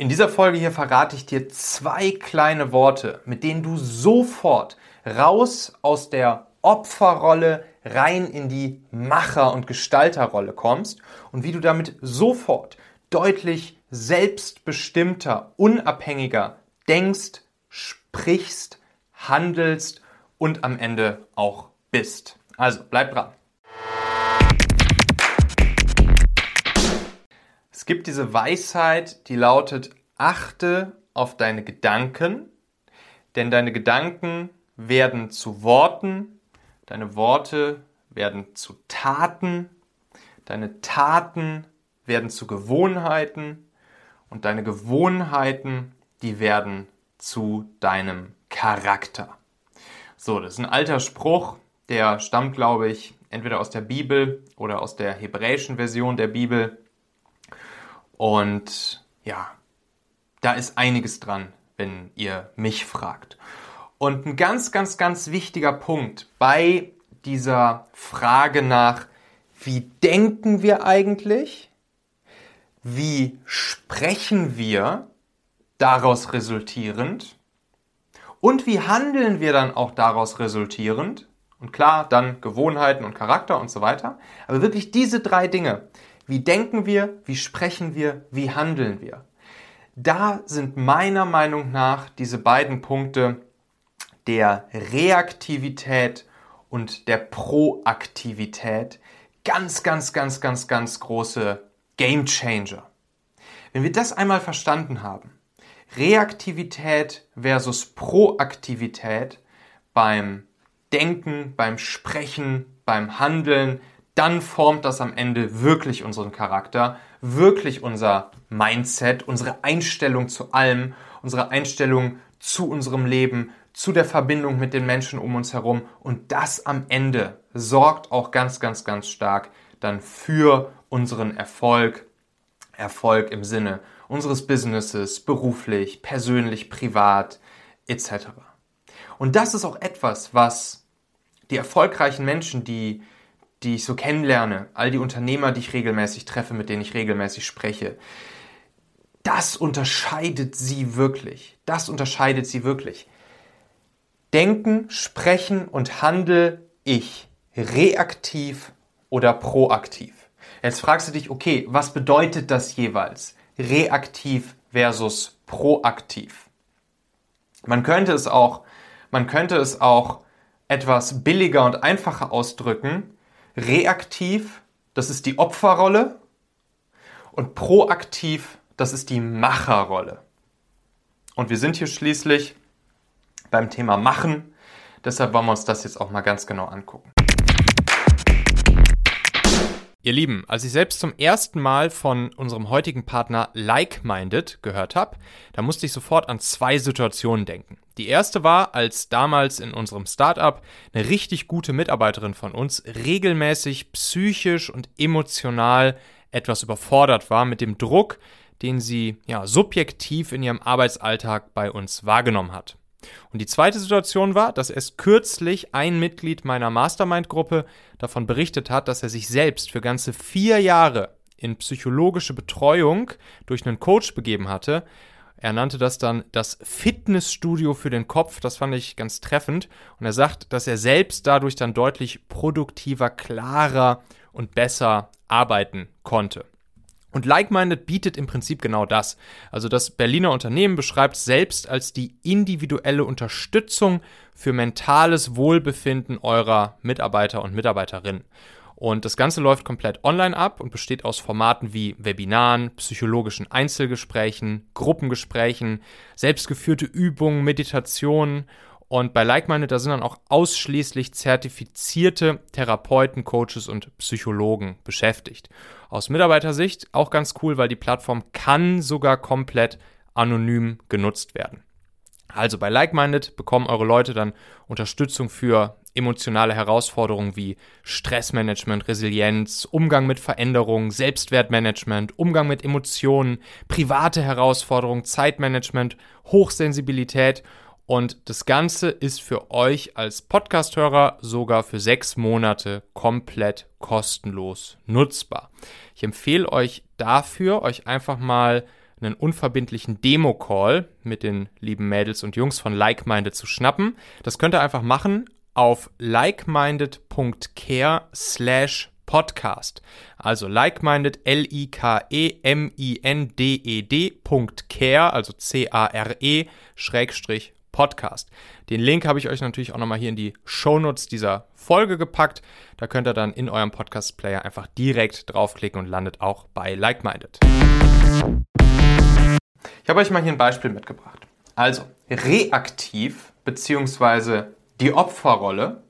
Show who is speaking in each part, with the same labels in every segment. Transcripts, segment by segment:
Speaker 1: In dieser Folge hier verrate ich dir zwei kleine Worte, mit denen du sofort raus aus der Opferrolle rein in die Macher- und Gestalterrolle kommst und wie du damit sofort deutlich selbstbestimmter, unabhängiger denkst, sprichst, handelst und am Ende auch bist. Also bleib dran. Es gibt diese Weisheit, die lautet, achte auf deine Gedanken, denn deine Gedanken werden zu Worten, deine Worte werden zu Taten, deine Taten werden zu Gewohnheiten und deine Gewohnheiten, die werden zu deinem Charakter. So, das ist ein alter Spruch, der stammt, glaube ich, entweder aus der Bibel oder aus der hebräischen Version der Bibel. Und ja, da ist einiges dran, wenn ihr mich fragt. Und ein ganz, ganz, ganz wichtiger Punkt bei dieser Frage nach, wie denken wir eigentlich? Wie sprechen wir daraus resultierend? Und wie handeln wir dann auch daraus resultierend? Und klar, dann Gewohnheiten und Charakter und so weiter. Aber wirklich diese drei Dinge, wie denken wir? Wie sprechen wir? Wie handeln wir? Da sind meiner Meinung nach diese beiden Punkte der Reaktivität und der Proaktivität ganz, ganz, ganz, ganz, ganz große Game Changer. Wenn wir das einmal verstanden haben, Reaktivität versus Proaktivität beim Denken, beim Sprechen, beim Handeln, dann formt das am Ende wirklich unseren Charakter, wirklich unser Mindset, unsere Einstellung zu allem, unsere Einstellung zu unserem Leben, zu der Verbindung mit den Menschen um uns herum. Und das am Ende sorgt auch ganz, ganz, ganz stark dann für unseren Erfolg. Erfolg im Sinne unseres Businesses, beruflich, persönlich, privat, etc. Und das ist auch etwas, was die erfolgreichen Menschen, die die ich so kennenlerne, all die Unternehmer, die ich regelmäßig treffe, mit denen ich regelmäßig spreche, das unterscheidet sie wirklich. Das unterscheidet sie wirklich. Denken, sprechen und handle ich reaktiv oder proaktiv. Jetzt fragst du dich, okay, was bedeutet das jeweils? Reaktiv versus proaktiv. Man könnte es auch, man könnte es auch etwas billiger und einfacher ausdrücken, Reaktiv, das ist die Opferrolle. Und proaktiv, das ist die Macherrolle. Und wir sind hier schließlich beim Thema Machen. Deshalb wollen wir uns das jetzt auch mal ganz genau angucken. Ihr Lieben, als ich selbst zum ersten Mal von unserem heutigen Partner Like-Minded gehört habe, da musste ich sofort an zwei Situationen denken. Die erste war, als damals in unserem Startup eine richtig gute Mitarbeiterin von uns regelmäßig psychisch und emotional etwas überfordert war mit dem Druck, den sie ja subjektiv in ihrem Arbeitsalltag bei uns wahrgenommen hat. Und die zweite Situation war, dass es kürzlich ein Mitglied meiner Mastermind-Gruppe davon berichtet hat, dass er sich selbst für ganze vier Jahre in psychologische Betreuung durch einen Coach begeben hatte. Er nannte das dann das Fitnessstudio für den Kopf. Das fand ich ganz treffend. Und er sagt, dass er selbst dadurch dann deutlich produktiver, klarer und besser arbeiten konnte. Und Like-Minded bietet im Prinzip genau das. Also das Berliner Unternehmen beschreibt selbst als die individuelle Unterstützung für mentales Wohlbefinden eurer Mitarbeiter und Mitarbeiterinnen. Und das Ganze läuft komplett online ab und besteht aus Formaten wie Webinaren, psychologischen Einzelgesprächen, Gruppengesprächen, selbstgeführte Übungen, Meditationen und bei Like-Minded, da sind dann auch ausschließlich zertifizierte Therapeuten, Coaches und Psychologen beschäftigt. Aus Mitarbeitersicht auch ganz cool, weil die Plattform kann sogar komplett anonym genutzt werden. Also bei Like-Minded bekommen eure Leute dann Unterstützung für emotionale Herausforderungen wie Stressmanagement, Resilienz, Umgang mit Veränderungen, Selbstwertmanagement, Umgang mit Emotionen, private Herausforderungen, Zeitmanagement, Hochsensibilität und das Ganze ist für euch als Podcasthörer sogar für sechs Monate komplett kostenlos nutzbar. Ich empfehle euch dafür, euch einfach mal einen unverbindlichen Demo-Call mit den lieben Mädels und Jungs von Likeminded zu schnappen. Das könnt ihr einfach machen auf likeminded.care slash podcast. Also likeminded, L-I-K-E-M-I-N-D-E-D.care, also C-A-R-E, Schrägstrich Podcast. Den Link habe ich euch natürlich auch nochmal hier in die Shownotes dieser Folge gepackt. Da könnt ihr dann in eurem Podcast-Player einfach direkt draufklicken und landet auch bei Like-Minded. Ich habe euch mal hier ein Beispiel mitgebracht. Also, reaktiv bzw. die Opferrolle,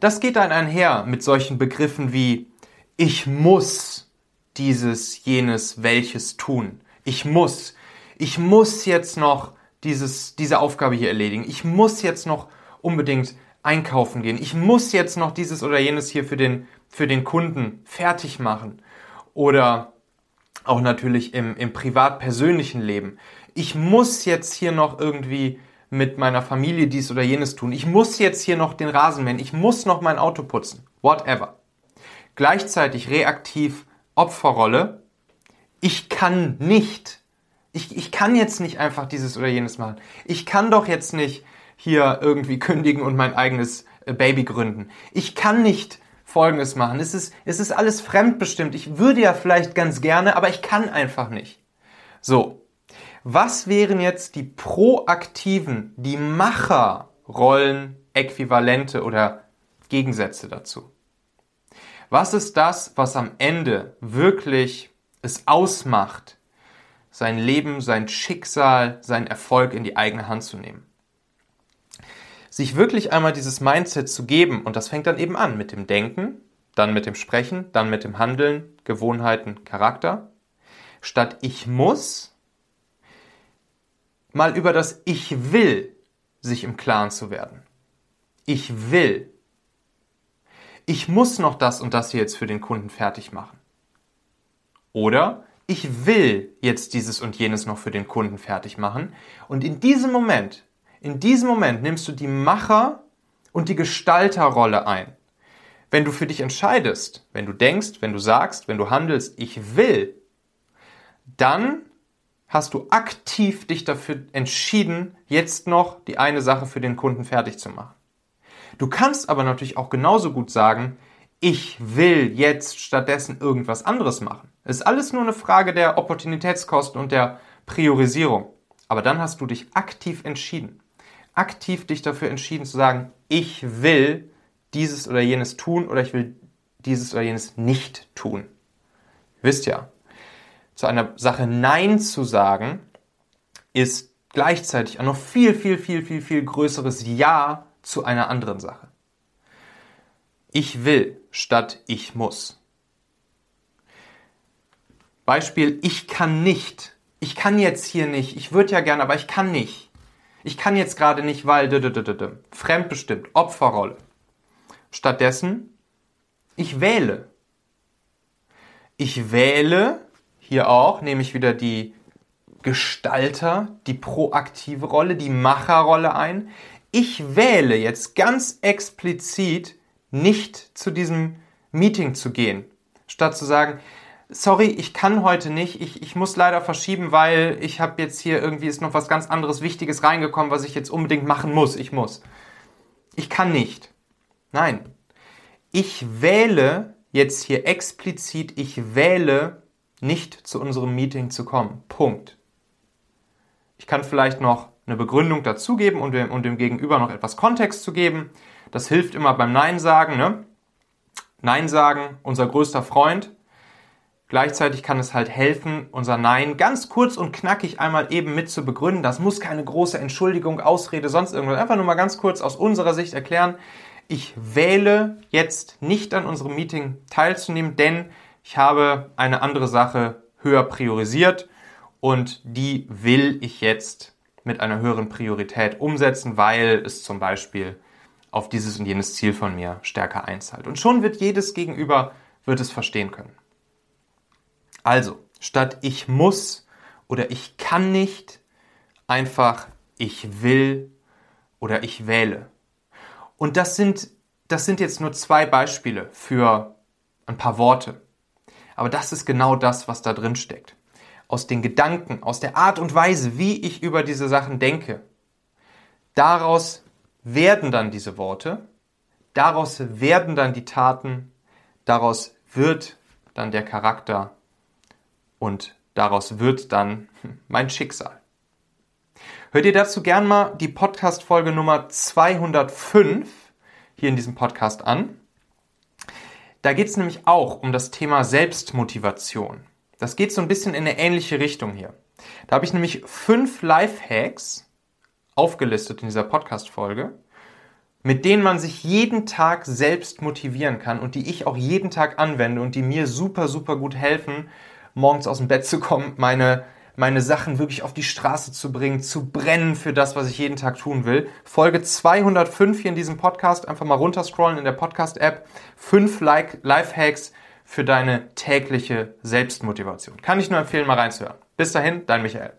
Speaker 1: das geht dann einher mit solchen Begriffen wie ich muss dieses, jenes, welches tun. Ich muss. Ich muss jetzt noch dieses, diese Aufgabe hier erledigen. Ich muss jetzt noch unbedingt einkaufen gehen. Ich muss jetzt noch dieses oder jenes hier für den, für den Kunden fertig machen. Oder auch natürlich im, im privat-persönlichen Leben. Ich muss jetzt hier noch irgendwie mit meiner Familie dies oder jenes tun. Ich muss jetzt hier noch den Rasen mähen. Ich muss noch mein Auto putzen. Whatever. Gleichzeitig reaktiv Opferrolle. Ich kann nicht ich, ich kann jetzt nicht einfach dieses oder jenes machen. Ich kann doch jetzt nicht hier irgendwie kündigen und mein eigenes äh, Baby gründen. Ich kann nicht Folgendes machen. Es ist, es ist alles fremdbestimmt. Ich würde ja vielleicht ganz gerne, aber ich kann einfach nicht. So. Was wären jetzt die proaktiven, die Macherrollen, Äquivalente oder Gegensätze dazu? Was ist das, was am Ende wirklich es ausmacht, sein Leben, sein Schicksal, seinen Erfolg in die eigene Hand zu nehmen. Sich wirklich einmal dieses Mindset zu geben, und das fängt dann eben an mit dem Denken, dann mit dem Sprechen, dann mit dem Handeln, Gewohnheiten, Charakter, statt ich muss, mal über das Ich will sich im Klaren zu werden. Ich will. Ich muss noch das und das hier jetzt für den Kunden fertig machen. Oder ich will jetzt dieses und jenes noch für den Kunden fertig machen. Und in diesem Moment, in diesem Moment nimmst du die Macher- und die Gestalterrolle ein. Wenn du für dich entscheidest, wenn du denkst, wenn du sagst, wenn du handelst, ich will, dann hast du aktiv dich dafür entschieden, jetzt noch die eine Sache für den Kunden fertig zu machen. Du kannst aber natürlich auch genauso gut sagen, ich will jetzt stattdessen irgendwas anderes machen. Es ist alles nur eine Frage der Opportunitätskosten und der Priorisierung. Aber dann hast du dich aktiv entschieden. Aktiv dich dafür entschieden zu sagen, ich will dieses oder jenes tun oder ich will dieses oder jenes nicht tun. Ihr wisst ja, zu einer Sache Nein zu sagen, ist gleichzeitig ein noch viel, viel, viel, viel, viel größeres Ja zu einer anderen Sache. Ich will statt ich muss. Beispiel, ich kann nicht. Ich kann jetzt hier nicht. Ich würde ja gerne, aber ich kann nicht. Ich kann jetzt gerade nicht, weil fremdbestimmt, Opferrolle. Stattdessen, ich wähle. Ich wähle hier auch, nehme ich wieder die Gestalter, die proaktive Rolle, die Macherrolle ein. Ich wähle jetzt ganz explizit nicht zu diesem Meeting zu gehen, statt zu sagen, sorry, ich kann heute nicht, ich, ich muss leider verschieben, weil ich habe jetzt hier irgendwie ist noch was ganz anderes Wichtiges reingekommen, was ich jetzt unbedingt machen muss, ich muss. Ich kann nicht. Nein. Ich wähle jetzt hier explizit, ich wähle nicht zu unserem Meeting zu kommen. Punkt. Ich kann vielleicht noch eine Begründung dazugeben und dem, und dem Gegenüber noch etwas Kontext zu geben. Das hilft immer beim Nein sagen. Ne? Nein sagen, unser größter Freund. Gleichzeitig kann es halt helfen, unser Nein ganz kurz und knackig einmal eben mit zu begründen. Das muss keine große Entschuldigung, Ausrede, sonst irgendwas. Einfach nur mal ganz kurz aus unserer Sicht erklären. Ich wähle jetzt nicht an unserem Meeting teilzunehmen, denn ich habe eine andere Sache höher priorisiert und die will ich jetzt mit einer höheren Priorität umsetzen, weil es zum Beispiel auf dieses und jenes Ziel von mir stärker einzahlt. Und schon wird jedes Gegenüber wird es verstehen können. Also, statt ich muss oder ich kann nicht, einfach ich will oder ich wähle. Und das sind, das sind jetzt nur zwei Beispiele für ein paar Worte. Aber das ist genau das, was da drin steckt. aus den Gedanken, aus der Art und Weise, wie ich über diese Sachen denke, daraus werden dann diese Worte, daraus werden dann die Taten, daraus wird dann der Charakter und daraus wird dann mein Schicksal. Hört ihr dazu gern mal die Podcast-Folge Nummer 205 hier in diesem Podcast an. Da geht es nämlich auch um das Thema Selbstmotivation. Das geht so ein bisschen in eine ähnliche Richtung hier. Da habe ich nämlich fünf Lifehacks aufgelistet in dieser Podcast-Folge, mit denen man sich jeden Tag selbst motivieren kann und die ich auch jeden Tag anwende und die mir super, super gut helfen, morgens aus dem Bett zu kommen, meine meine Sachen wirklich auf die Straße zu bringen, zu brennen für das, was ich jeden Tag tun will. Folge 205 hier in diesem Podcast, einfach mal runterscrollen in der Podcast-App. Fünf like Lifehacks für deine tägliche Selbstmotivation. Kann ich nur empfehlen, mal reinzuhören. Bis dahin, dein Michael.